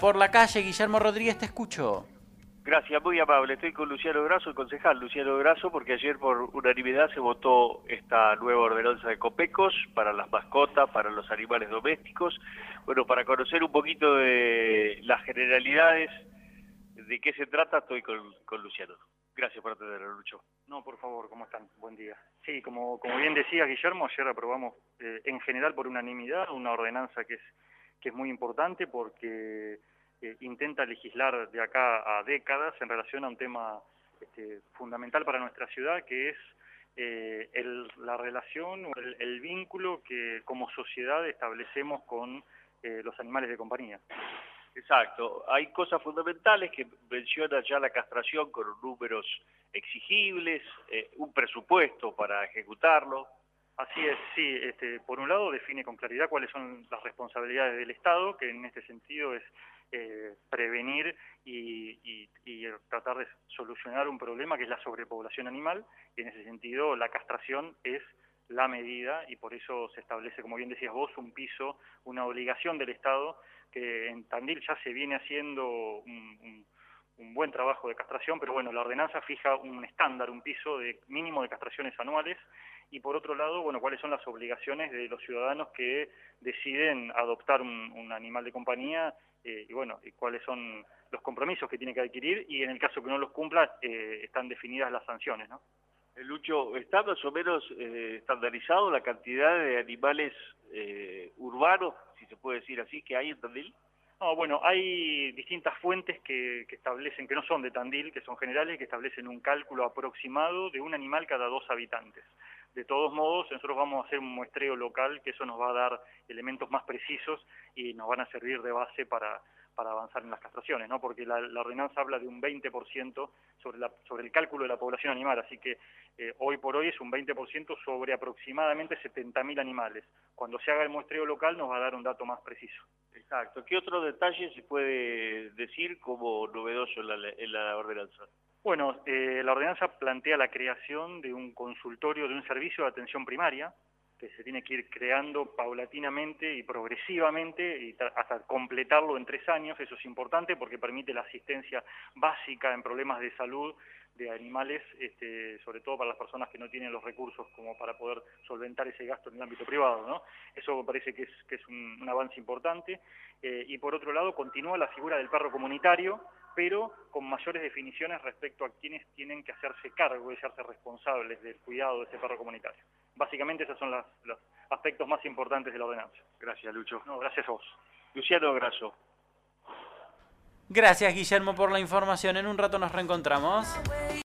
por la calle. Guillermo Rodríguez, te escucho. Gracias, muy amable. Estoy con Luciano Graso, el concejal Luciano Graso, porque ayer por unanimidad se votó esta nueva ordenanza de Copecos para las mascotas, para los animales domésticos. Bueno, para conocer un poquito de las generalidades, de qué se trata, estoy con, Luciano. Gracias por atenderlo, Lucho. No, por favor, ¿cómo están? Buen día. Sí, como, como bien decía Guillermo, ayer aprobamos eh, en general por unanimidad una ordenanza que es, que es muy importante porque intenta legislar de acá a décadas en relación a un tema este, fundamental para nuestra ciudad, que es eh, la relación o el, vínculo que como sociedad establecemos con eh, los animales de compañía. Exacto, hay cosas fundamentales que menciona ya la castración con números exigibles, eh, un presupuesto para ejecutarlo. Así es, sí, este, por un lado define con claridad cuáles son las responsabilidades del Estado, que en este sentido es eh, prevenir y, tratar de solucionar un problema que es la sobrepoblación animal, y en ese sentido la castración es la medida y por eso se establece, como bien decías vos, un piso, una obligación del Estado, que en Tandil ya se viene haciendo un, un buen trabajo de castración, pero bueno, la ordenanza fija un estándar, un piso de mínimo de castraciones anuales, y por otro lado, bueno, cuáles son las obligaciones de los ciudadanos que deciden adoptar un animal de compañía eh, y bueno, y cuáles son los compromisos que tiene que adquirir y en el caso que no los cumpla eh, están definidas las sanciones, ¿no? Eh, Lucho, ¿está más o menos estandarizado la cantidad de animales urbanos, si se puede decir así, que hay en Tandil? No, bueno, hay distintas fuentes que, que, establecen, que no son de Tandil, que son generales, que establecen un cálculo aproximado de un animal cada dos habitantes. De todos modos, nosotros vamos a hacer un muestreo local, que eso nos va a dar elementos más precisos y nos van a servir de base para, para avanzar en las castraciones, ¿no? porque la, ordenanza habla de un 20% sobre, la, sobre el cálculo de la población animal, así que eh, hoy por hoy es un 20% sobre aproximadamente 70.000 animales. Cuando se haga el muestreo local nos va a dar un dato más preciso. Exacto. ¿Qué otro detalle se puede decir como novedoso en la ordenanza? Bueno, eh, la ordenanza plantea la creación de un consultorio, de un servicio de atención primaria, que se tiene que ir creando paulatinamente y progresivamente y hasta completarlo en tres años. Eso es importante porque permite la asistencia básica en problemas de salud de animales, este, sobre todo para las personas que no tienen los recursos como para poder solventar ese gasto en el ámbito privado. ¿no? Eso me parece que es, que es un, avance importante. Eh, y por otro lado, continúa la figura del perro comunitario, pero con mayores definiciones respecto a quienes tienen que hacerse cargo y hacerse responsables del cuidado de ese perro comunitario. Básicamente esos son los aspectos más importantes de la ordenanza. Gracias, Lucho. No, gracias a vos. Luciano Graso. Gracias, Guillermo, por la información. En un rato nos reencontramos.